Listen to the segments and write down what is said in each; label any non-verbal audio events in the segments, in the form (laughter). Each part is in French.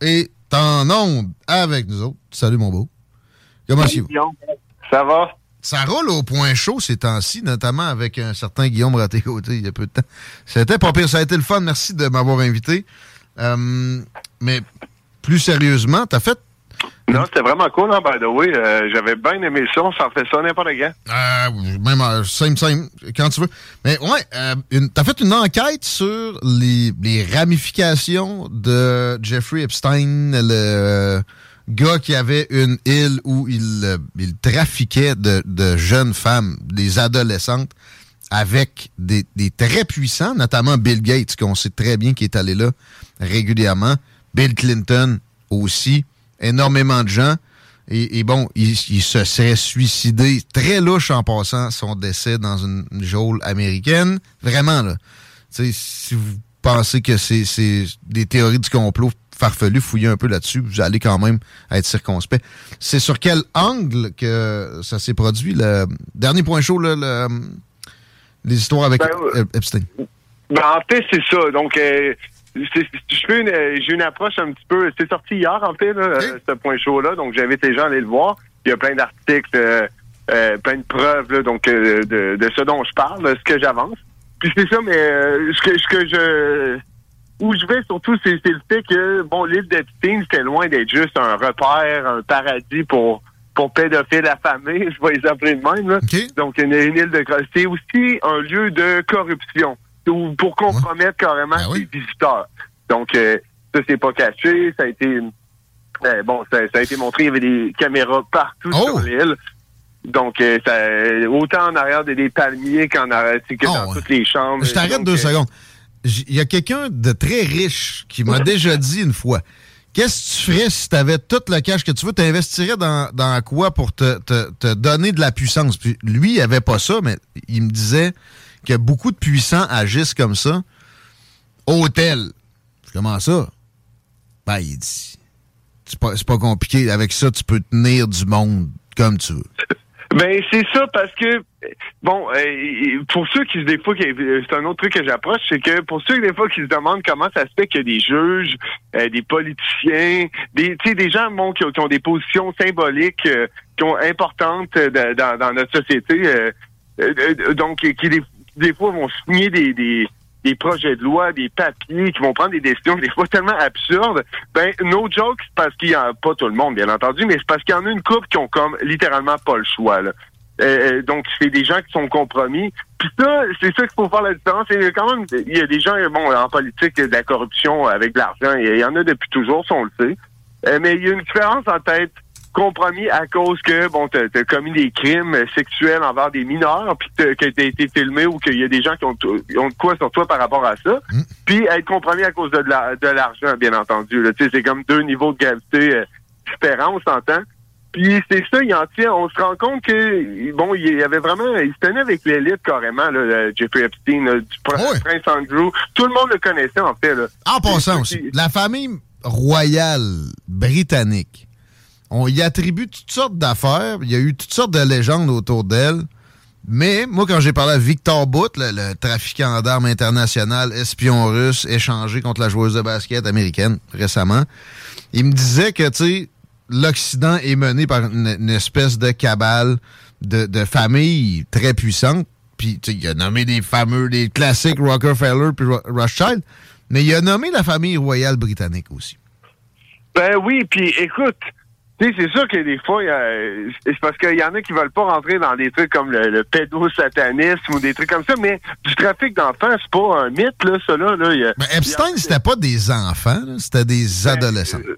est en onde avec nous autres. Salut, mon beau. Comment allez-vous? Ça va? Ça roule au point chaud ces temps-ci, notamment avec un certain Guillaume raté il y a peu de temps. C'était pas pire, ça a été le fun. Merci de m'avoir invité. Euh, mais plus sérieusement, t'as fait Non, c'était vraiment cool, hein, by the way. Euh, J'avais bien aimé ça. On s'en fait ça n'importe quand. Euh, même euh, same, same, quand tu veux. Mais ouais, euh, t'as fait une enquête sur les, ramifications de Jeffrey Epstein, le gars qui avait une île où il, il trafiquait de, de jeunes femmes, des adolescentes, avec des, des très puissants, notamment Bill Gates, qu'on sait très bien qui est allé là régulièrement, Bill Clinton aussi, énormément de gens. Et, et bon, il, il se serait suicidé très louche en passant son décès dans une, geôle américaine. Vraiment, là. Tu sais, si vous pensez que c'est des théories du complot farfelues, fouillez un peu là-dessus, vous allez quand même être circonspect. C'est sur quel angle que ça s'est produit, le dernier point chaud, là, le- les histoires avec Ben, euh, Ep- Epstein? Ben, en fait, c'est ça. Donc, euh, fais une, j'ai une approche un petit peu. C'est sorti hier, en fait, là, euh, ce point chaud-là. Donc, j'invite les gens à aller le voir. Il y a plein d'articles, euh, euh, plein de preuves, là, donc euh, de, de ce dont je parle, de ce que j'avance. Puis c'est ça, mais euh, ce que, ce que je où je vais surtout, c'est le fait que bon, l'île d'Epstein, c'était loin d'être juste un repère, un paradis pour pour pédophiles affamés, (laughs) je vais les appeler de même. Là. Donc, une, une île de c'est aussi un lieu de corruption ou pour compromettre carrément les visiteurs. Donc, euh, ça, c'est pas caché. Ça a été euh, bon, ça, ça a été montré. Il y avait des caméras partout sur l'île. Donc, euh, ça, autant en arrière des, des palmiers qu'en arrière, c'est que dans toutes les chambres. Je t'arrête deux euh, secondes. Il y a quelqu'un de très riche qui m'a déjà dit une fois Qu'est-ce que tu ferais si tu avais tout le cash que tu veux? T'investirais dans, dans quoi pour te, te- te donner de la puissance? Puis lui, il avait pas ça, mais il me disait que beaucoup de puissants agissent comme ça. Hôtel. Comment ça? Ben, il dit C'est pas, pas compliqué. Avec ça, tu peux tenir du monde comme tu veux. (laughs) Ben c'est ça parce que bon euh, pour ceux qui des fois c'est un autre truc que j'approche c'est que pour ceux des fois qui se demandent comment ça se fait a des juges euh, des politiciens des des gens qui, ont, des positions symboliques euh, qui ont importantes dans, notre société donc qui des, des fois vont signer des, des des projets de loi, des papiers, qui vont prendre des décisions des fois tellement absurdes. Ben, no joke, c'est parce qu'il y a pas tout le monde, bien entendu, mais c'est parce qu'il y en a une couple qui ont comme littéralement pas le choix. Là. Euh, donc, c'est des gens qui sont compromis. Puis ça, c'est ça qu'il faut faire la différence. C'est quand même, il y a des gens, bon, en politique, de la corruption avec de l'argent. Il y en a depuis toujours, ça, on le sait. Euh, mais il y a une différence en tête compromis à cause que bon t'as as commis des crimes sexuels envers des mineurs puis que t'as été filmé ou qu'il y a des gens qui ont, ont de quoi sur toi par rapport à ça. Puis être compromis à cause de de la- de l'argent bien entendu là. Tu sais, c'est comme deux niveaux de gravité euh, différents on s'entend. Puis c'est ça il en tient. On se rend compte que bon il y avait vraiment il se tenait avec l'élite carrément là, euh, Jeffrey Epstein là, du pr- prince Andrew. Tout le monde le connaissait en fait là. En passant aussi, la famille royale britannique, on y attribue toutes sortes d'affaires. Il y a eu toutes sortes de légendes autour d'elle. Mais moi, quand j'ai parlé à Victor Bout, le, trafiquant d'armes international, espion russe, échangé contre la joueuse de basket américaine récemment, il me disait que, tu sais, l'Occident est mené par une, espèce de cabale de, famille très puissante. puis il a nommé des fameux, des classiques Rockefeller puis Rothschild, mais il a nommé la famille royale britannique aussi. Ben oui, puis écoute, tu sais, c'est sûr que des fois, c'est parce qu'il y en a qui veulent pas rentrer dans des trucs comme le, pédosatanisme ou des trucs comme ça, mais du trafic d'enfants, c'est pas un mythe, là, ça, là. là mais Epstein, c'était pas des enfants, c'était des ben, adolescents. Euh,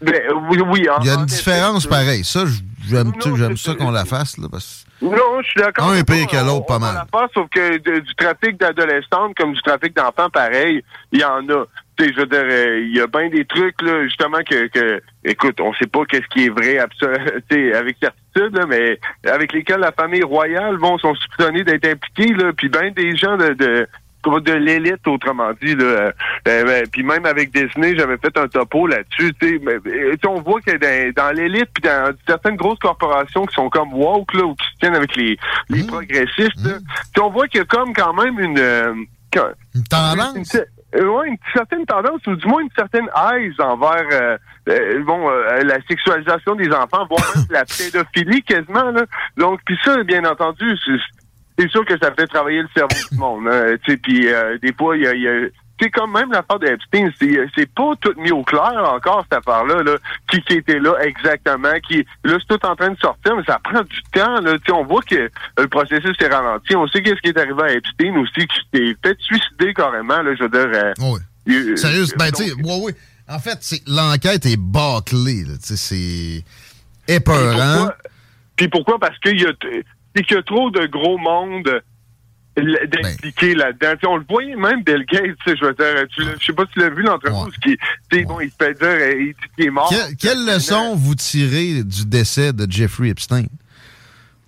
ben, oui, oui. Il y a une différence pareille. Ça, j'aime ça qu'on la fasse, là, parce non, je suis d'accord. Un est pire que l'autre, pas mal. Pas, sauf que du trafic d'adolescents comme du trafic d'enfants, pareil, il y en a. Je veux dire, euh, il y a bien des trucs, là, justement, que, que écoute, on sait pas qu'est-ce qui est vrai (laughs) avec certitude, là, mais avec lesquels la famille royale, vont sont soupçonnés d'être impliqués, là, puis ben des gens de, de de l'élite, autrement dit. Là. Euh, ben, puis même avec Disney, j'avais fait un topo là-dessus. On voit que dans, dans l'élite, puis dans certaines grosses corporations qui sont comme woke, là, ou qui se tiennent avec les, les mmh. progressistes, mmh. on voit qu'il y a comme quand même une... Euh, une tendance? Une, ouais, une certaine tendance, ou du moins une certaine aise envers euh, bon la sexualisation des enfants, voire même la (laughs) pédophilie quasiment. Là. Donc, puis ça, bien entendu, c'est sûr que ça fait travailler le cerveau du monde. Hein, puis euh, des fois, il y a, y a c'est comme même l'affaire d'Epstein, c'est pas tout mis au clair encore cette affaire-là, là, qui, qui était là exactement, qui là c'est tout en train de sortir, mais ça prend du temps. Là, on voit que le processus est ralenti. On sait qu'est-ce qui est arrivé à Epstein aussi, qui s'est peut-être suicidé carrément. Là, je veux dire. Euh, oui. Sérieux, ben tu sais, oui, oui. En fait, l'enquête est bâclée. C'est épeurant. Puis pourquoi? Parce qu'il y a c'est qu'il y a trop de gros monde d'impliquer ben. là-dedans. on le voyait même Bill Gates, je veux dire, je sais pas si tu l'as vu l'entreprise qui, ouais. bon, il se fait dire, il dit qu'il est mort. quelle leçon vous tirez du décès de Jeffrey Epstein?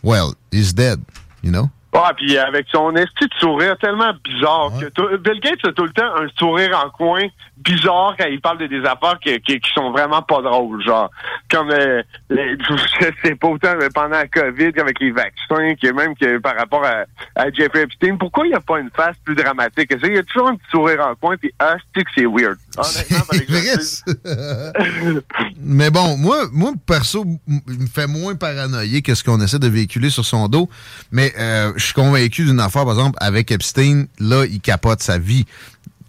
Well, he's dead, you know? Ah, puis avec son esti de sourire tellement bizarre que Bill Gates a tout le temps un sourire en coin bizarre quand il parle de des affaires qui, qui, sont vraiment pas drôles, genre comme euh, les, (laughs) je sais pas autant pendant la COVID avec les vaccins, que même que par rapport à, à Jeffrey Epstein, pourquoi il n'y a pas une face plus dramatique? Il y a toujours un petit sourire en coin, puis ah, c'est que c'est weird. (laughs) (laughs) Mais bon, moi, moi perso, il me fait moins paranoïer que ce qu'on essaie de véhiculer sur son dos. Mais euh, je suis convaincu d'une affaire, par exemple, avec Epstein, là, il capote sa vie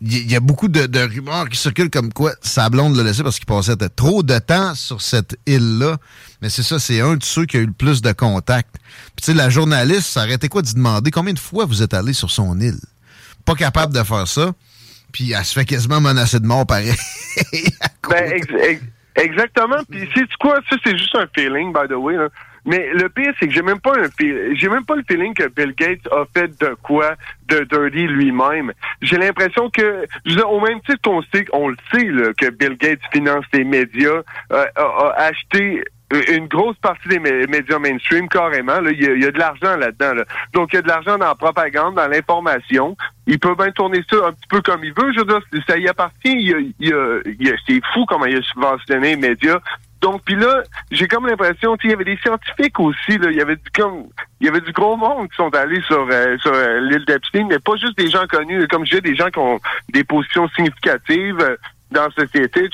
il y, a beaucoup de, rumeurs qui circulent comme quoi sa blonde l'a laissé parce qu'il passait trop de temps sur cette île-là. Mais c'est ça, c'est un de ceux qui a eu le plus de contacts. Puis tu sais, la journaliste, ça arrêtait quoi d'y demander? Combien de fois vous êtes allé sur son île? Pas capable de faire ça. Puis elle se fait quasiment menacer de mort pareil. (laughs) ben, exactement. Puis c'est quoi? Ça, c'est juste un feeling, by the way. Là. Mais le pire, c'est que j'ai même pas un j'ai même pas le feeling que Bill Gates a fait de quoi de dirty lui-même. J'ai l'impression que, au même titre qu'on sait, on le sait là, que Bill Gates finance les médias, euh, a, acheté une grosse partie des médias mainstream carrément. Là, il, y a, de l'argent là-dedans. Là. Donc il y a de l'argent dans la propagande, dans l'information. Il peut bien tourner ça un petit peu comme il veut. Je veux dire, ça y appartient. Il, il, c'est fou comment il a subventionné les médias. Donc, puis là, j'ai comme l'impression, il y avait des scientifiques aussi, là, il y avait du comme, il y avait du gros monde qui sont allés sur, euh, sur euh, l'île d'Epstein, mais pas juste des gens connus, comme j'ai des gens qui ont des positions significatives euh, dans la société,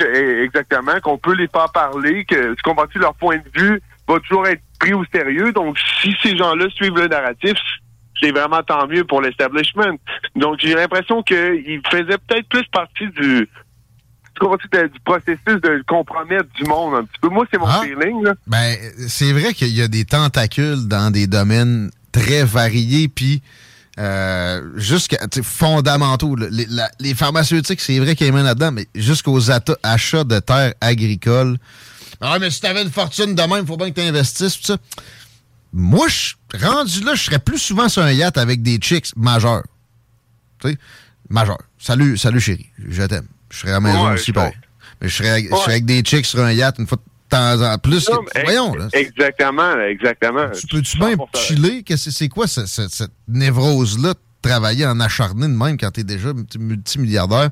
exactement, qu'on peut les faire parler, que tu comprends leur point de vue va toujours être pris au sérieux. Donc, si ces gens-là suivent le narratif, c'est vraiment tant mieux pour l'establishment. Donc, j'ai l'impression qu'ils faisaient peut-être plus partie du du processus de compromettre du monde un petit peu. Moi, c'est mon ah. feeling. Là. Ben, c'est vrai qu'il y a des tentacules dans des domaines très variés, puis euh, jusqu'à fondamentaux. Les, pharmaceutiques, c'est vrai qu'il y a là-dedans, mais jusqu'aux achats de terres agricoles. Ah, mais si t'avais une fortune de même, il faut bien que tu investisses, tout ça. Moi, rendu là, je serais plus souvent sur un yacht avec des chicks majeurs. Tu sais, majeurs. Salut, salut chérie, je t'aime. Je serais à la maison aussi, pareil. Mais je serais, avec des chicks sur un yacht une fois de temps en plus. voyons, là. Exactement, exactement. Tu peux-tu bien chiller? C'est quoi cette, cette névrose-là de travailler en acharné de même quand t'es déjà multimilliardaire?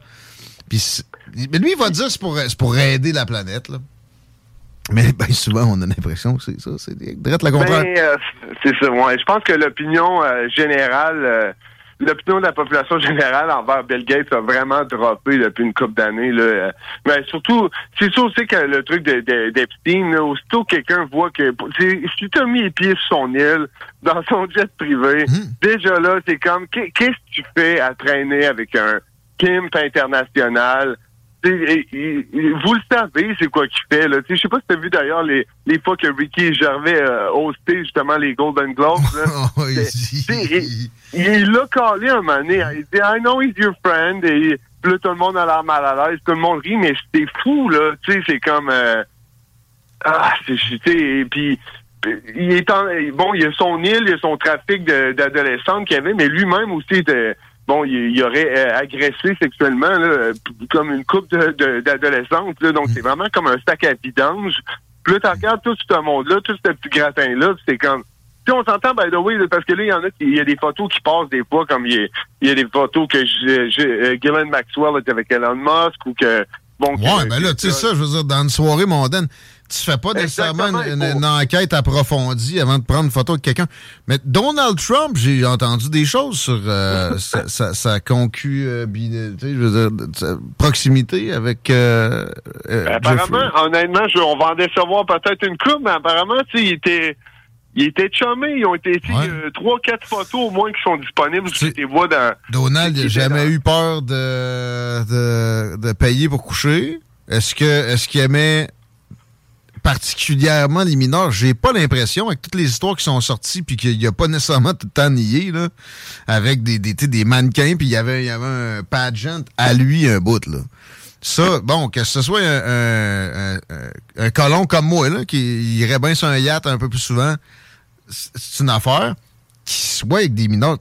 Puis, mais lui, il va dire c'est pour, pour aider la planète, là. Mais souvent, on a l'impression que c'est ça. C'est direct le contraire. Ben, euh, c'est ça, ouais. Je pense que l'opinion euh, générale... Euh, l'opinion de la population générale envers Bill Gates a vraiment droppé depuis une couple d'années. Là. Mais surtout, c'est sûr aussi que le truc d'Epstein, de, aussitôt quelqu'un voit que si tu as mis les pieds sur son île, dans son jet privé, hmm. déjà là, c'est comme qu'est-ce que tu fais à traîner avec un pimp international? Vous le savez, c'est quoi qu'il fait. Là. Je sais pas si tu as vu d'ailleurs les, les fois que Ricky Gervais a hosté justement les Golden Globes. (laughs) il l'a collé un moment donné. Il dit I know he's your friend. Et puis là, tout le monde a l'air mal à l'aise. Tout le monde rit, mais c'était fou, là. Tu sais, c'est comme... Euh, ah, c'est... Et puis... Il est en, bon, il y a son île, il y a son trafic d'adolescentes qu'il avait, mais lui-même aussi était bon, il, aurait euh, agressé sexuellement là, comme une coupe d'adolescentes. De, donc, c'est vraiment comme un sac à vidange. Puis là, tu regardes tout ce monde-là, tout ce petit gratin-là, c'est comme... Si on s'entend, by the way, parce que là, il y en a, il y a des photos qui passent des fois, comme il y a, des photos que je, euh, Gillian Maxwell était avec Elon Musk ou que... Bon, ouais, mais là, tu sais ça, je veux dire, dans une soirée mondaine, tu fais pas nécessairement une, enquête approfondie avant de prendre une photo de quelqu'un. Mais Donald Trump, j'ai entendu des choses sur euh, sa, sa, proximité avec. Euh, euh, ben, apparemment, honnêtement, on va en décevoir peut-être une coupe, mais apparemment, il était. Il était chumé, ils ont été trois, quatre photos au moins qui sont disponibles sur tes voix dans. Donald n'a jamais eu peur de, de, de payer pour coucher. Est-ce que est-ce qu'il aimait particulièrement les mineurs. J'ai pas l'impression, avec toutes les histoires qui sont sorties, puis qu'il n'y a pas nécessairement tout le temps nié, là, avec des, des, des mannequins, puis il y avait, un pageant à lui, un bout, là. Ça, bon, que ce soit un, un, colon comme moi, là, qui irait bien sur un yacht un peu plus souvent, c'est une affaire. Qui soit avec des mineurs,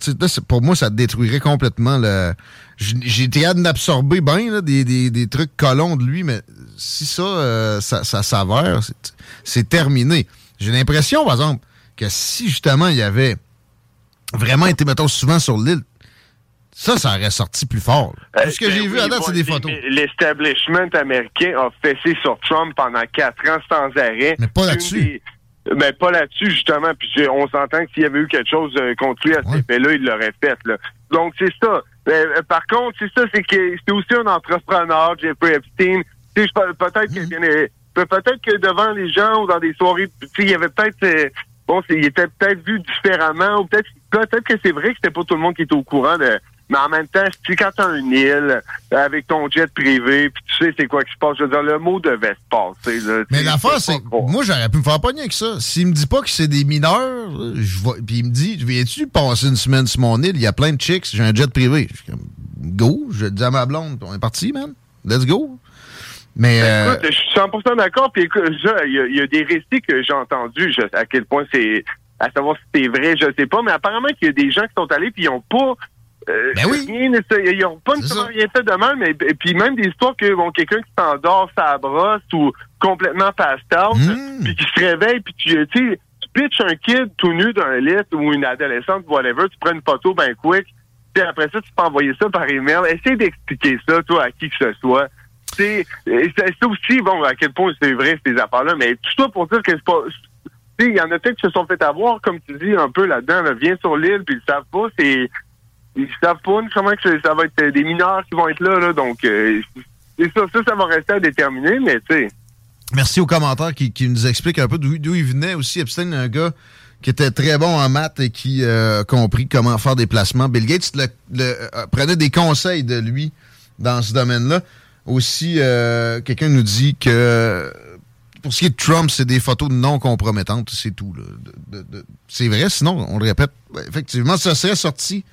pour moi, ça détruirait complètement le. J'ai été hâte d'absorber bien des, des, des trucs colons de lui, mais si ça, euh, ça, s'avère, c'est terminé. J'ai l'impression, par exemple, que si justement il y avait vraiment été, mettons, souvent sur l'île, ça, ça aurait sorti plus fort. Euh, ce que j'ai ben vu à date, c'est des photos. L'establishment américain a fessé sur Trump pendant quatre ans sans arrêt. Mais pas là-dessus. Mais pas là-dessus, justement. Puis on s'entend que s'il y avait eu quelque chose euh, contre lui à cet effet-là, il l'aurait fait. Là. Donc, c'est ça. par contre, c'est ça, c'est que c'est aussi un entrepreneur, Jeffrey Epstein peut-être que mhm. peut-être que devant les gens ou dans des soirées, il y avait peut-être euh, bon, il était peut-être vu différemment, ou peut-être peut-être que c'est vrai que c'était pas tout le monde qui était au courant de. Mais en même temps, si quand t'as une île avec ton jet privé, puis sais c'est quoi qui se passe, je veux dire, le mot devait se passer. Là, mais l'affaire, c'est moi j'aurais pu me faire pogner avec ça. S'il me dit pas que c'est des mineurs, je vois, puis il me dit, viens-tu passer une semaine sur mon île, il y a plein de chicks, j'ai un jet privé. Je suis comme, go, je dis à ma blonde, on est parti, man. Let's go. Mais ben, écoute, je suis 100% d'accord. Puis écoute, il y, a des récits que j'ai entendus, à quel point c'est, à savoir si c'est vrai, je sais pas. Mais apparemment qu'il y a des gens qui sont allés puis ils ont pas euh, ben oui. ils n'ont pas nécessairement rien fait de mal, mais et puis même des histoires que bon quelqu'un qui s'endort sa brosse ou complètement passed out, hmm. puis qui se réveille, puis tu sais, tu pitches un kid tout nu d'un lit ou une adolescente, whatever, tu prends une photo ben quick, puis après ça, tu peux envoyer ça par email. Essaye d'expliquer ça, toi, à qui que ce soit c'est aussi, bon, à quel point c'est vrai ces affaires-là, mais tout ça pour dire que c'est pas. Il y en a peut-être qui se sont fait avoir, comme tu dis, un peu là-dedans, là, viens sur l'île, puis ils savent pas, c'est. Ils savent pas comment que ça va être des mineurs qui vont être là, là donc euh, ça, ça, ça va rester à déterminer, mais tu sais. Merci aux commentaires qui, qui nous expliquent un peu d'où il venait aussi. Epstein, un gars qui était très bon en maths et qui euh, a compris comment faire des placements. Bill Gates euh, prenait des conseils de lui dans ce domaine-là. Aussi, euh, quelqu'un nous dit que pour ce qui est de Trump, c'est des photos non compromettantes, c'est tout. c'est vrai, sinon, on le répète, ben, effectivement, ça serait sorti.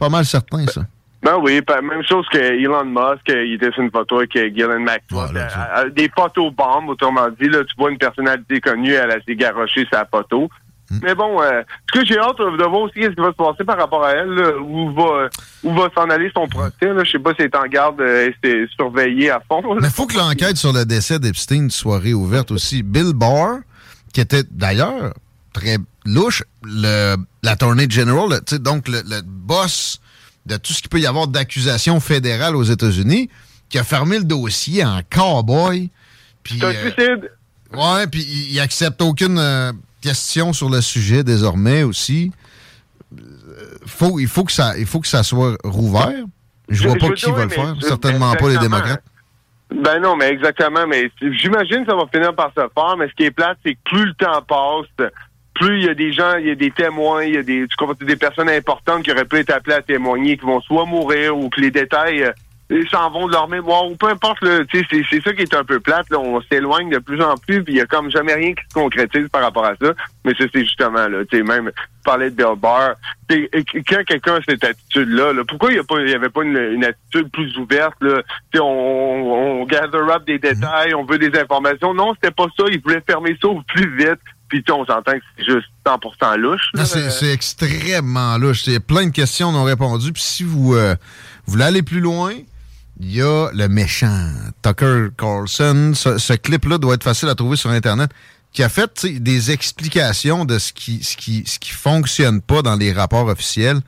Pas mal certain, ça. Ben oui, même chose que Elon Musk, il était sur une photo avec Gillian McFly. Euh, euh, des photos bombes, autrement dit. Là, tu vois une personnalité connue, elle a s'est sa photo. Hmm. Mais bon, euh, ce que j'ai hâte de voir aussi ce qui va se passer par rapport à elle, où va où va s'en aller son procès. Je sais pas si elle est en garde et c'est surveillé à fond. Mais il faut que l'enquête sur le décès d'Epstein soit réouverte aussi. Bill Barr, qui était d'ailleurs très louche, le, la tournée general, donc le, le, boss de tout ce qu'il peut y avoir d'accusation fédérale aux États-Unis, qui a fermé le dossier en cowboy. C'est un euh, suicide. Ouais, puis il, il accepte aucune euh, question sur le sujet désormais aussi. faut, il, faut que ça, il faut que ça soit rouvert. Je, vois pas qui va le faire. Certainement pas les démocrates. Ben non, mais exactement. Mais j'imagine que ça va finir par se faire. Mais ce qui est plate, c'est que plus le temps passe, plus il y a des gens, il y a des témoins, il y a des, des personnes importantes qui auraient pu être appelées à témoigner, qui vont soit mourir ou que les détails euh, ils s'en vont de leur mémoire ou peu importe c'est ça qui est un peu plate là, on s'éloigne de plus en plus puis il y a comme jamais rien qui se concrétise par rapport à ça. Mais ça c'est justement là tu sais même parler de Bill quand quelqu'un a cette attitude là, pourquoi il y a pas il y avait pas une, attitude plus ouverte là? Tu on, on gather up des détails on veut des informations. Non c'était pas ça. Il voulait fermer ça au plus vite puis on s'entend que c'est juste 100% louche. C'est extrêmement louche. Il y a plein de questions non répondues. Puis si vous, euh, vous voulez aller plus loin, il y a le méchant Tucker Carlson. Ce, clip-là doit être facile à trouver sur Internet qui a fait des explications de ce qui, ce qui, ce qui fonctionne pas dans les rapports officiels.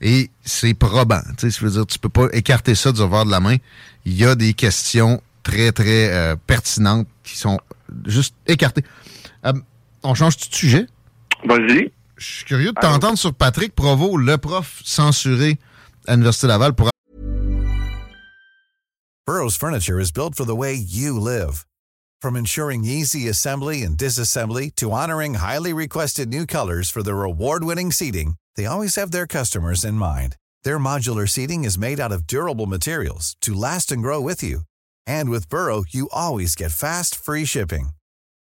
Et c'est probant. Je veux dire, tu peux pas écarter ça du revers de la main. Il y a des questions très, très euh, pertinentes qui sont juste écartées. Euh, on change de sujet? Vas-y. Je suis curieux de t'entendre sur Patrick Provo, le prof censuré à l'Université Laval pour Burroughs Furniture is built for the way you live. From ensuring easy assembly and disassembly to honoring highly requested new colors for their award-winning seating, they always have their customers in mind. Their modular seating is made out of durable materials to last and grow with you. And with Burrow, you always get fast, free shipping.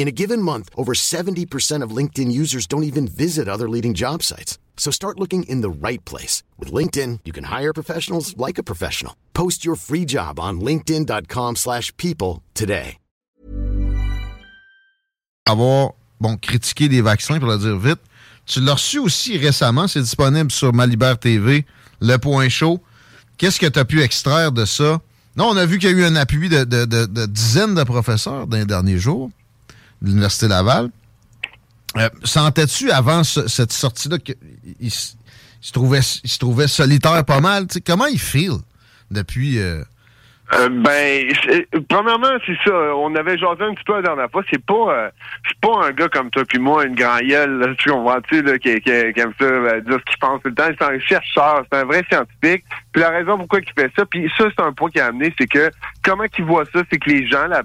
In a given month, over 70% of LinkedIn users don't even visit other leading job sites. So start looking in the right place. With LinkedIn, you can hire professionals like a professional. Post your free job on linkedin.com slash people today. Avoir, bon, critiqué des vaccins, pour le dire vite. Tu l'as reçu aussi récemment, c'est disponible sur Malibert TV, Le Point Chaud. Qu'est-ce que tu as pu extraire de ça? Non, on a vu qu'il y a eu un appui de, de, de, de dizaines de professeurs dans les derniers jours de l'Université Laval. Euh, sentais-tu avant cette sortie-là qu'il se, trouvait, se trouvait solitaire pas mal? comment il feel depuis... Euh, euh, ben, premièrement, c'est ça. On avait jasé un petit peu la dernière fois. C'est pas, c'est pas un gars comme toi puis moi, une grand gueule, tu comprends, tu là, qui, aime ça, dire ce qu'il pense tout le temps. C'est un chercheur, c'est un vrai scientifique. Puis la raison pourquoi il fait ça, puis ça, c'est un point qui a amené, c'est que comment qu'il voit ça, c'est que les gens, la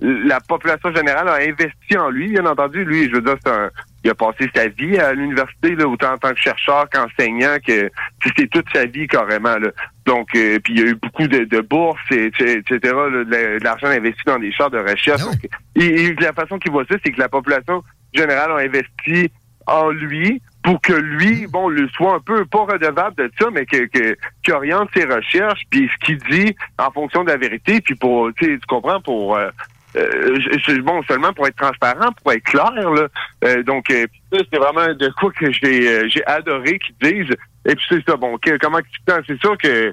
la population générale a investi en lui, bien entendu. Lui, je veux dire, c'est un, il a passé sa vie à l'université, là, autant en tant que chercheur qu'enseignant, que c'était toute sa vie carrément. Là. Donc, euh, puis il y a eu beaucoup de, de bourses, et, etc., de, l'argent investi dans des champs de recherche. Ah et, la façon qu'il voit ça, c'est que la population générale a investi en lui pour que lui, mm. bon, le soit un peu pas redevable de ça, mais que, que qui oriente ses recherches, puis ce qu'il dit en fonction de la vérité, puis pour, tu comprends, pour euh, euh, bon, seulement pour être transparent, pour être clair. Là. Euh, donc, euh, c'est vraiment de quoi que j'ai j'ai adoré qu'ils disent. Et puis c'est ça, bon, comment c'est sûr que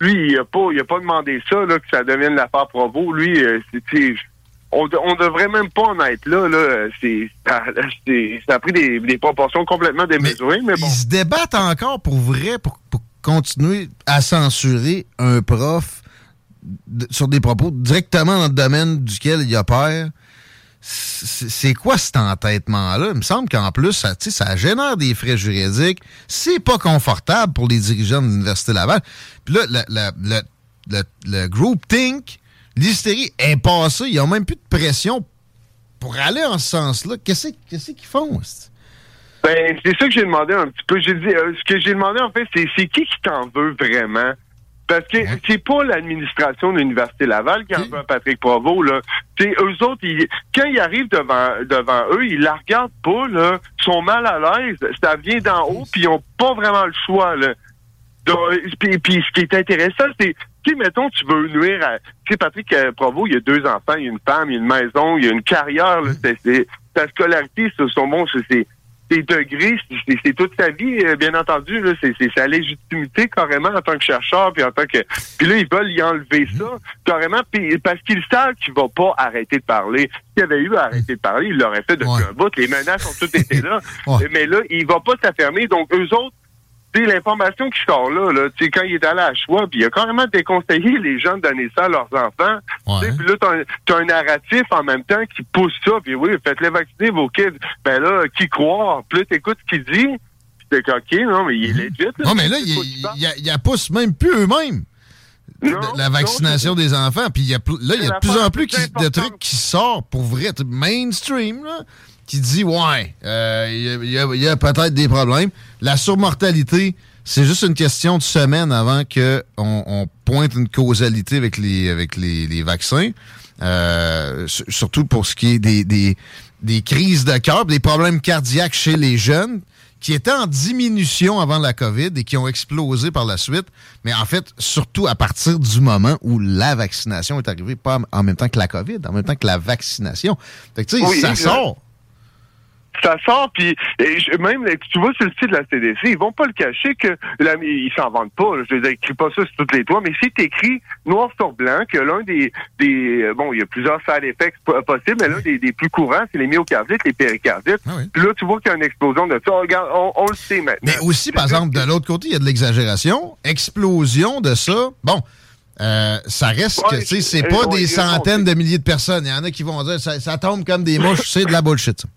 lui, il a pas il a pas demandé ça, là, que ça devienne l'affaire Provo. Lui, c'est on, on devrait même pas en être là. là. C'est, ça, ça a pris des, des proportions complètement démesurées. Mais, bon. Ils se débattent encore pour vrai, pour, pour continuer à censurer un prof sur des propos directement dans le domaine duquel il opère. C'est quoi cet entêtement-là? Il me semble qu'en plus, ça, ça génère des frais juridiques. C'est pas confortable pour les dirigeants de l'Université Laval. Puis là, le, le, Think, l'hystérie est passée. Ils n'ont même plus de pression pour aller en ce sens-là. Qu'est-ce qu'ils font? Ben, c'est ça que j'ai demandé un petit peu. J'ai dit, euh, ce que j'ai demandé, en fait, c'est qui qui t'en veut vraiment? Parce que c'est pas l'administration de l'Université Laval qui en veut Patrick Provo, là. C'est eux autres, quand ils arrivent devant, devant eux, ils la regardent pas, là. Ils sont mal à l'aise. Ça vient d'en haut, puis ils ont pas vraiment le choix, là. Puis, ce qui est intéressant, c'est, si, mettons, tu veux nuire à... Tu sais, Patrick euh, Provo, il y a deux enfants, il y a une femme, il y a une maison, il y a une carrière, là. sa scolarité, c'est son bon, c'est ses degrés, c'est c'est toute sa vie, euh, bien entendu. là. C'est sa légitimité carrément en tant que chercheur, puis en tant que. Puis là, ils veulent y enlever ça carrément, puis parce qu'ils savent qu'il va pas arrêter de parler. S'il avait eu à arrêter de parler, il l'aurait fait depuis Ouais. un bout. Les menaces ont toutes été là. (laughs) Ouais. Mais là, il va pas s'affermer. Donc, eux autres, sais, l'information qui sort là, là tu sais, quand il est allé à choix, puis il a carrément déconseillé les gens de donner ça à leurs enfants. Puis là, t'as un, un narratif en même temps qui pousse ça, puis oui, faites-les vacciner vos kids. Ben là, qui croire? Là, t'écoutes ce qu'il dit, puis t'es OK, non, mais il est legit. Non, mais là, il, il, il, il pousse même plus eux-mêmes. Non, la non, vaccination des enfants. Puis y a, là, il y a de plus en plus plus qui- de trucs qui sortent pour vrai, mainstream, là, qui dit ouais, euh, il y a, il y a- il y a peut-être des problèmes. La surmortalité, c'est juste une question de semaine avant que on, pointe une causalité avec les avec les, les vaccins. Euh, surtout pour ce qui est des, des, des crises de cœur, des problèmes cardiaques chez les jeunes qui étaient en diminution avant la COVID et qui ont explosé par la suite. Mais en fait, surtout à partir du moment où la vaccination est arrivée, pas en même temps que la COVID, en même temps que la vaccination. Fait que, tu sais, Oui, ça sort. Ça sort, puis même tu vois sur le site de la CDC, ils vont pas le cacher que la, ils s'en vendent pas. là. je veux dire, écris pas ça sur toutes les toits, mais c'est écrit noir sur blanc que l'un des des euh, bon, il y a plusieurs side effects po- possibles, mais l'un des, des plus courants, c'est les myocardites, les péricardites. Ah oui. Là, tu vois qu'il y a une explosion de ça. Regarde, on, on le sait maintenant. Mais aussi, par exemple, de l'autre côté, il y a de l'exagération. Explosion de ça. Bon, euh, ça reste que, tu sais, c'est euh, pas des centaines de milliers de personnes. Il y en a qui vont dire, ça, ça tombe comme des mouches. c'est de la bullshit, ça.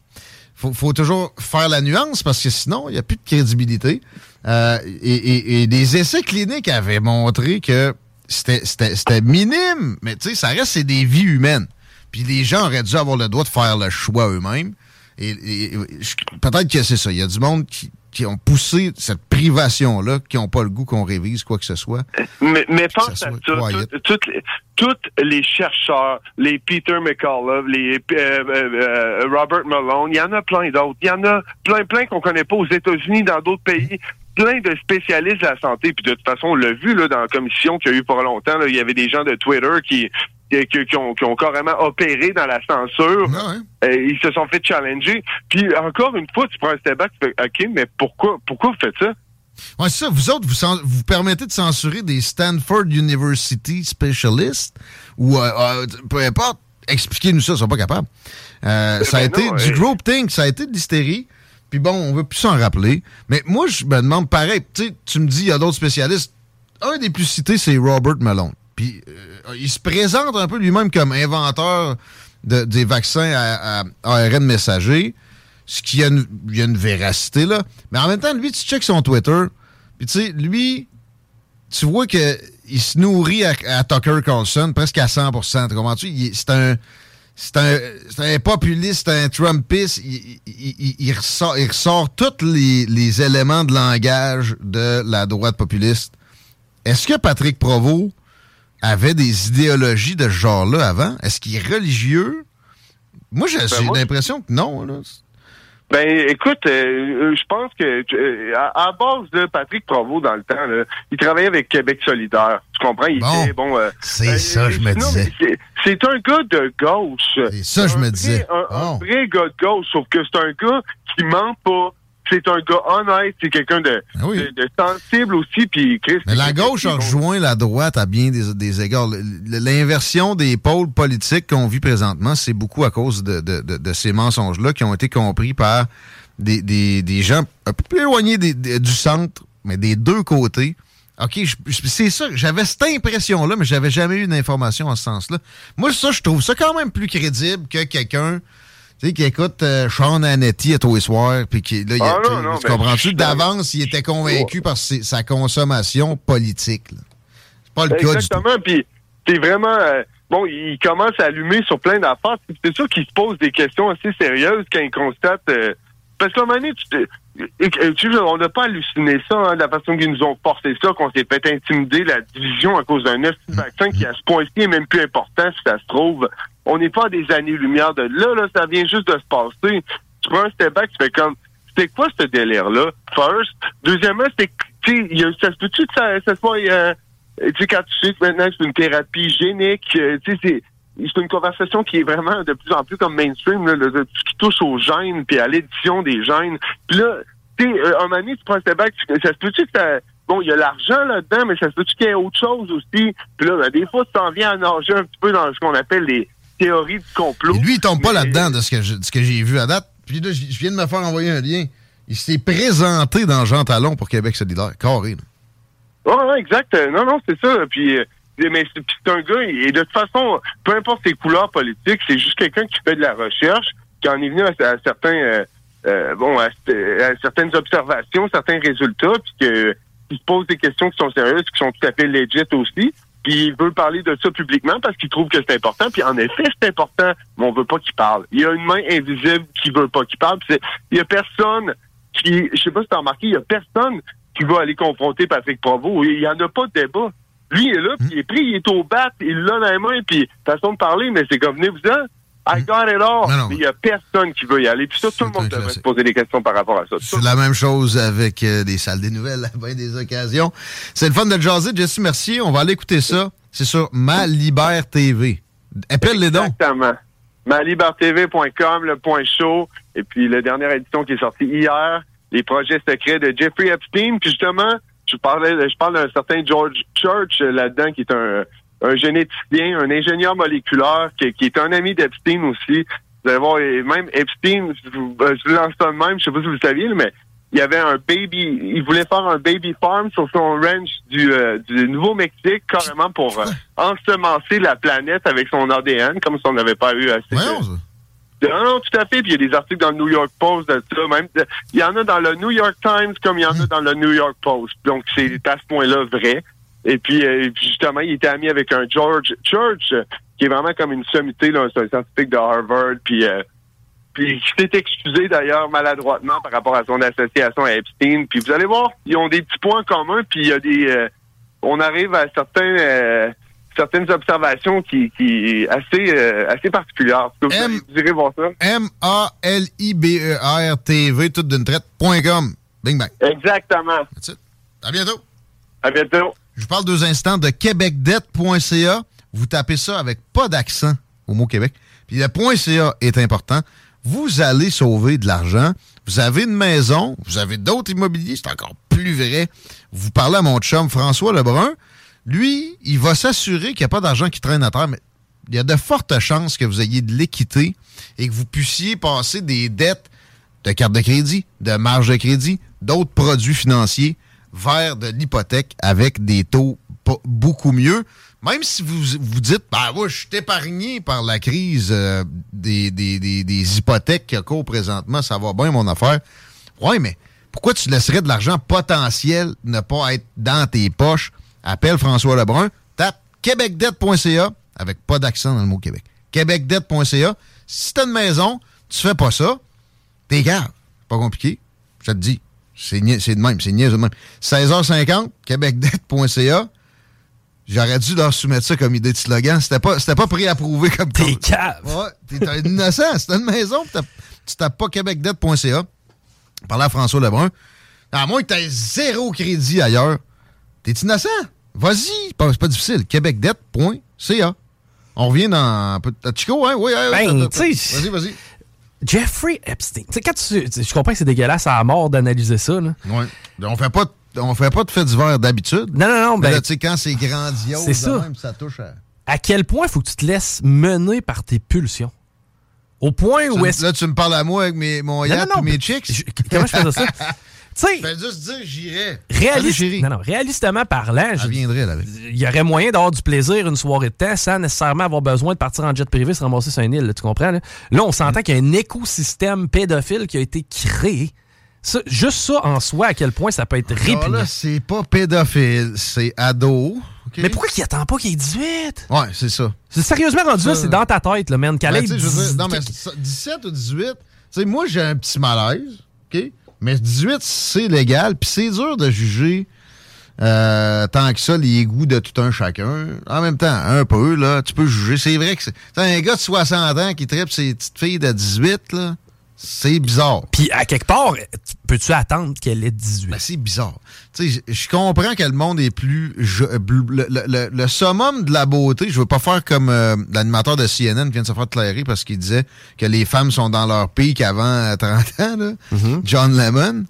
Faut, faut toujours faire la nuance parce que sinon, il n'y a plus de crédibilité. Euh, et, des essais cliniques avaient montré que c'était- minime, mais tu sais, ça reste, c'est des vies humaines. Puis les gens auraient dû avoir le droit de faire le choix eux-mêmes. Et, peut-être que c'est ça. Il y a du monde qui, qui ont poussé cette privation-là, qui n'ont pas le goût qu'on révise quoi que ce soit. Mais, mais ça pense à ça. toutes les- chercheurs, les Peter McCullough, les euh, euh, euh, Robert Malone, il y en a plein d'autres. Il y en a plein, plein qu'on connaît pas aux États-Unis, dans d'autres pays. Plein de spécialistes de la santé. Puis de toute façon, on l'a vu là, dans la commission qu'il y a eu pour longtemps. là, il y avait des gens de Twitter qui, qui, ont, qui ont carrément opéré dans la censure. Ah ouais. Euh, ils se sont fait challenger. Puis encore une fois, tu prends un step back, tu fais OK, mais pourquoi pourquoi vous faites ça? Ouais, c'est ça. Vous autres, vous, permettez de censurer des Stanford University specialists ou euh, euh, peu importe. Expliquez-nous ça, ils sont pas capables. Euh, ça a ben été non, du euh, group think, ça a été de l'hystérie. Puis bon, on veut plus s'en rappeler. Mais moi, je me demande pareil. Tu me dis, il y a d'autres spécialistes. Un des plus cités, c'est Robert Malone. Puis euh, il se présente un peu lui-même comme inventeur de- des vaccins à, ARN messager. Ce qui a une, véracité, là. Mais en même temps, lui, tu checkes son Twitter. Puis tu sais, lui, tu vois que il se nourrit à, Tucker Carlson presque à 100%. Tu comprends-tu? C'est un... C'est un, populiste, un Trumpiste. Il, il ressort tous les, les éléments de langage de la droite populiste. Est-ce que Patrick Provost avait des idéologies de ce genre-là avant? Est-ce qu'il est religieux? Moi, j'ai j'ai l'impression que non. Là. Ben, écoute, euh, euh, je pense que euh, à, à base de Patrick Provost dans le temps, là, il travaillait avec Québec solidaire. Tu comprends? Il Bon. était bon. euh, C'est ça, je me disais. c'est- un gars de gauche. C'est ça, je Un me disais. Un, un Oh. vrai gars de gauche, sauf que c'est un gars qui ment pas. C'est un gars honnête, c'est quelqu'un de, Ah oui. de, de sensible aussi, puis. Mais la gauche a rejoint la droite à bien des, des égards. L'inversion des pôles politiques qu'on vit présentement, c'est beaucoup à cause de, ces mensonges-là qui ont été compris par des, des- des gens un peu plus éloignés du centre, mais des deux côtés. OK, c'est ça. J'avais cette impression-là, mais j'avais jamais eu d'information en ce sens-là. Moi, ça, je trouve ça quand même plus crédible que quelqu'un tu sais, qui écoute euh, Sean Hannity à tous les soirs, puis qui, là, il a- Ah non, non, tu je comprends-tu? D'avance, il était convaincu par ses- sa consommation politique. C'est pas le cas. Exactement. Puis c'est vraiment euh, bon, il commence à allumer sur plein d'affaires. C'est sûr qu'il se pose des questions assez sérieuses quand il constate. euh, parce qu'à un moment donné, tu, tu on n'a pas halluciné ça, hein, de la façon qu'ils nous ont forcé ça, qu'on s'est fait intimider la division à cause d'un vaccin qui, à ce point-ci, est même plus important, si ça se trouve. On n'est pas à des années-lumière de là, là, ça vient juste de se passer. Tu prends un step back, tu fais comme, c'était quoi ce délire-là? First. Deuxièmement, c'est tu sais, ça se peut-tu que ça, ça soit, euh, tu sais, quand tu sais que maintenant c'est une thérapie génique, euh, tu sais, c'est, c'est une conversation qui est vraiment de plus en plus comme mainstream, là, de- qui touche aux gènes, puis à l'édition des gènes. Puis là, tu sais, euh, un moment donné, tu prends un step back, ça se peut-tu que ça- Bon, il y a l'argent là-dedans, mais ça se peut-tu qu'il y ait autre chose aussi? Puis là, ben, des fois, tu t'en viens à nager un petit peu dans ce qu'on appelle les théories du complot. Et lui, il tombe pas là-dedans de ce que j'ai vu à date. Puis là, je viens de me faire envoyer un lien. Il s'est présenté dans Jean Talon pour Québec solidaire. Carré. Ouais, ouais, exact. Euh, Non, non, c'est ça. Puis, euh, mais c'est un gars, et de toute façon, peu importe ses couleurs politiques, c'est juste quelqu'un qui fait de la recherche, qui en est venu à, à certains, euh, euh, bon, à, à certaines observations, certains résultats, puis que qui se pose des questions qui sont sérieuses, qui sont tout à fait legit aussi. Puis il veut parler de ça publiquement parce qu'il trouve que c'est important. Puis en effet, c'est important, mais on veut pas qu'il parle. Il y a une main invisible qui veut pas qu'il parle. C'est- il y a personne qui, je sais pas si t'as remarqué, il y a personne qui va aller confronter Patrick Provo. Il y en a pas de débat. Lui, est là, puis il est pris, il est au bat, il l'a dans les mains, puis façon de parler, mais c'est comme, venez-vous-en. I got it all. Il y a personne qui veut y aller. Puis ça, tout le monde devrait se poser des questions par rapport à ça. C'est la même chose avec euh, des salles des nouvelles (laughs) des occasions. C'est le fun de jaser. Jesse, merci. On va aller écouter ça. C'est sur Ma Libère TV. Appelle les dons. Exactement. Malibertv.com, le point chaud, et puis la dernière édition qui est sortie hier, les projets secrets de Jeffrey Epstein. Puis justement, je parlais, je parle d'un certain George Church euh, là-dedans, qui est un, un généticien, un ingénieur moléculaire, qui, qui est un ami d'Epstein aussi. Vous allez voir, et même Epstein, je vous, euh, je vous lance ça de même, je sais pas si vous le saviez, mais il y avait un baby, il voulait faire un baby farm sur son ranch du, euh, du Nouveau-Mexique, carrément pour euh, ensemencer la planète avec son ADN, comme si on n'avait pas eu assez. non, non, tout à fait. Puis il y a des articles dans le New York Post de ça. Même, de- il y en a dans le New York Times comme il y en a dans le New York Post. Donc c'est à ce point-là vrai. Et puis, euh, et puis, justement, il était ami avec un George Church, qui est vraiment comme une sommité, là, un scientifique de Harvard. Puis, euh, puis qui s'est excusé d'ailleurs maladroitement par rapport à son association à Epstein. Puis vous allez voir, ils ont des petits points communs. Puis il y a des, euh, on arrive à certains. euh, certaines observations qui, qui assez euh, assez particulières. Vous, M- vous irez voir ça? M-A-L-I-B-E-R TV, toute d'une traite, point com. Bing bang. Exactement. À bientôt. À bientôt. Je vous parle deux instants de québecdebt.ca. Vous tapez ça avec pas d'accent au mot Québec. Puis le .ca est important. Vous allez sauver de l'argent. Vous avez une maison, vous avez d'autres immobiliers, c'est encore plus vrai. Vous parlez à mon chum François Lebrun. Lui, il va s'assurer qu'il n'y a pas d'argent qui traîne à terre, mais il y a de fortes chances que vous ayez de l'équité et que vous puissiez passer des dettes de carte de crédit, de marge de crédit, d'autres produits financiers vers de l'hypothèque avec des taux beaucoup mieux. Même si vous vous dites, bah moi, je suis épargné par la crise euh, des, des, des, des hypothèques qu'il y présentement, ça va bien mon affaire. Ouais, mais pourquoi tu laisserais de l'argent potentiel ne pas être dans tes poches? Appelle François Lebrun, tape québecdebt.ca avec pas d'accent dans le mot Québec. québecdebt.ca. Si t'as une maison, tu fais pas ça, t'es grave. Pas compliqué. Je te dis. C'est de même. C'est niaiseux de même. 16h50, québecdebt.ca. J'aurais dû leur soumettre ça comme idée de slogan. C'était pas, c'était pas préapprouvé comme T'es cave. Ouais, t'es un innocent. C'est une maison. Tu tapes pas québecdebt.ca. Parler à François Lebrun. À moins que t'aies zéro crédit ailleurs. T'es innocent. Vas-y. C'est pas, c'est pas difficile. québecdebt.ca. On revient dans. un peu- Chico, hein? Oui, hein, Ben, oui, tu sais, Vas-y, vas-y. Jeffrey Epstein. Tu sais, quand tu, je comprends que c'est dégueulasse à la mort d'analyser ça. Là. Ouais. On fait pas, de- on fait pas de faits divers d'habitude. Non, non, non. Mais Ben, tu sais, quand c'est grandiose, C'est ça. même, ça touche à. à quel point faut que tu te laisses mener par tes pulsions? Au point où est-ce là, tu me parles à moi avec mes, mon yacht et mes chicks? je- comment je faisais ça? (laughs) tu sais, Fais juste dire, j'irais. Allez, réaliste, non, non, réalistement parlant, je- viendrai, là. il y aurait moyen d'avoir du plaisir une soirée de temps sans nécessairement avoir besoin de partir en jet privé se ramasser sur un île, là, tu comprends? Là, Là, on s'entend qu'il y a un écosystème pédophile qui a été créé. Ça, juste ça en soi, à quel point ça peut être répugnant. là, c'est pas pédophile, c'est ado. Mais pourquoi qu'il attend pas qu'il ait 18? Ouais, c'est ça. C'est sérieusement rendu là, c'est dans ta tête, là, man. Qu'elle Ben, ait tu sais, je veux dire, 10 non, mais ça, 17 ou 18, tu sais, moi, j'ai un petit malaise, OK? Mais 18, c'est légal, puis c'est dur de juger euh, tant que ça les goûts de tout un chacun. En même temps, un peu, là, tu peux juger. C'est vrai que c'est un gars de 60 ans qui tripe ses petites filles de 18, là. C'est bizarre. Puis à quelque part, peux-tu attendre qu'elle ait 18? Ben, c'est bizarre. Tu sais, je comprends que le monde est plus... je- euh, le, le- summum de la beauté, je veux pas faire comme euh, l'animateur de CNN qui vient de se faire clairer parce qu'il disait que les femmes sont dans leur pic avant euh, 30 ans, là. John Lemon.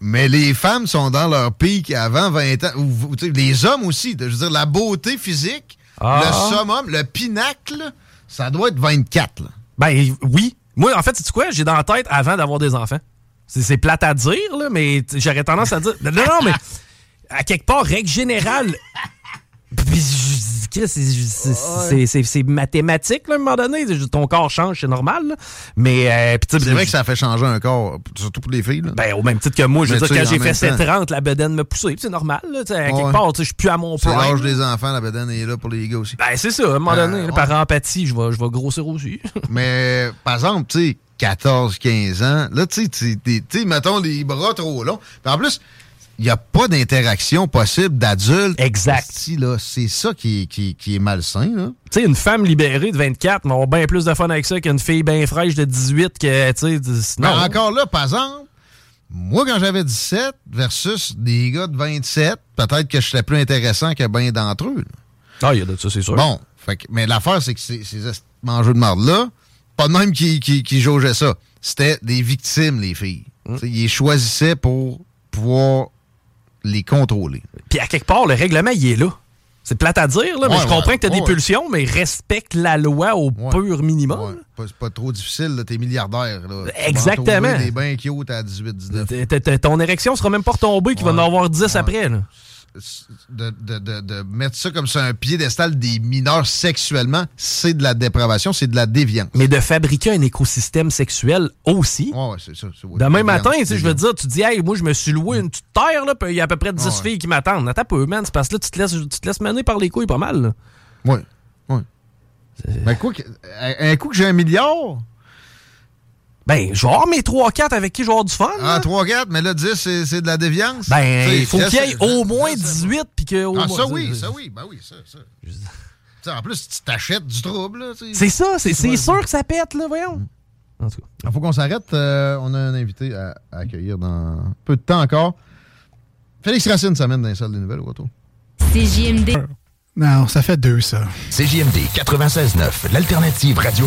Mais les femmes sont dans leur pic avant 20 ans. Ou- les hommes aussi. Je veux dire, la beauté physique, Ah. le summum, le pinacle, ça doit être 24. là. Ben oui. Moi, en fait, c'est quoi? J'ai dans la tête avant d'avoir des enfants. C'est plate à dire, là, mais j'aurais tendance à dire. Non, non, mais à quelque part, règle générale. Puis, c'est- mathématique, là, à un moment donné. Ton corps change, c'est normal. là. Mais, euh, C'est vrai que ça fait changer un corps, surtout pour les filles. là. Ben, au même titre que moi, je veux Mais dire, quand j'ai fait même temps- 7,30, la bedaine me poussait. C'est normal, là. quelque part, je suis plus à mon C'est prime. l'âge des enfants, la bedaine est là pour les gars aussi. Ben, c'est ça. À un moment donné, Euh, là, ouais. par empathie, je vais, je vais grossir aussi. (laughs) Mais, par exemple, tu sais, 14, 15 ans, là, tu sais, mettons les bras trop longs. Puis en plus, il n'y a pas d'interaction possible d'adulte. Exact. C'est ça qui est, qui, qui est malsain. Tu sais, une femme libérée de 24 va avoir bien plus de fun avec ça qu'une fille bien fraîche de 18 que, tu sais, Mais non. encore là, par exemple, moi, quand j'avais 17 versus des gars de 27, peut-être que je serais plus intéressant que bien d'entre eux. là. Ah, il y a de ça, c'est sûr. Bon, fait que- mais l'affaire, c'est que ces, ces mangeux de marde-là, pas de même qui, qui, qui jaugeaient ça. C'était des victimes, les filles. T'sais, Ils les choisissaient pour pouvoir les contrôler. Puis à quelque part, le règlement, il est là. C'est plate à dire, là, mais Ouais, je comprends ouais, que tu as des pulsions, mais respecte la loi au pur minimum. Pas- c'est pas trop difficile, là, t'es milliardaire. Là. Tu Exactement. trouver Des bains cute à 18, 19. T- t- t- Ton érection sera même pas retombée qu'il va en avoir 10 Ouais. après. Là. De, de- de- de mettre ça comme sur un piédestal des mineurs sexuellement, c'est de la dépravation, c'est de la déviance. Mais de fabriquer un écosystème sexuel aussi. Ouais, ouais, c'est ça. Demain matin, tu sais, je veux dire, tu dis, hey, moi, je me suis loué une petite terre, là, puis il y a à peu près 10 Ah ouais. filles qui m'attendent. Attends peu, man, c'est parce que là, tu te laisses, tu te laisses mener par les couilles pas mal. là. Oui, oui. Ben, quoi que- un coup que j'ai un milliard, Ben, je vais avoir mes 3-4 avec qui je vais avoir du fun. ah, là. 3-4, mais là, 10, c'est c'est de la déviance. Ben, il faut qu'il y ait au moins je- 18 puis que au Ah, moins- ça oui, ça oui, ben oui, ça, ça. T'sais, en plus, tu t'achètes du trouble. C'est ça, c'est sûr que ça pète, là, voyons. En tout cas. Il faut qu'on s'arrête. euh, on a un invité à, à accueillir dans peu de temps encore. Félix Racine s'amène dans les salles des nouvelles au retour. CJMD. Non, ça fait deux, ça. CJMD 96.9, l'alternative radio.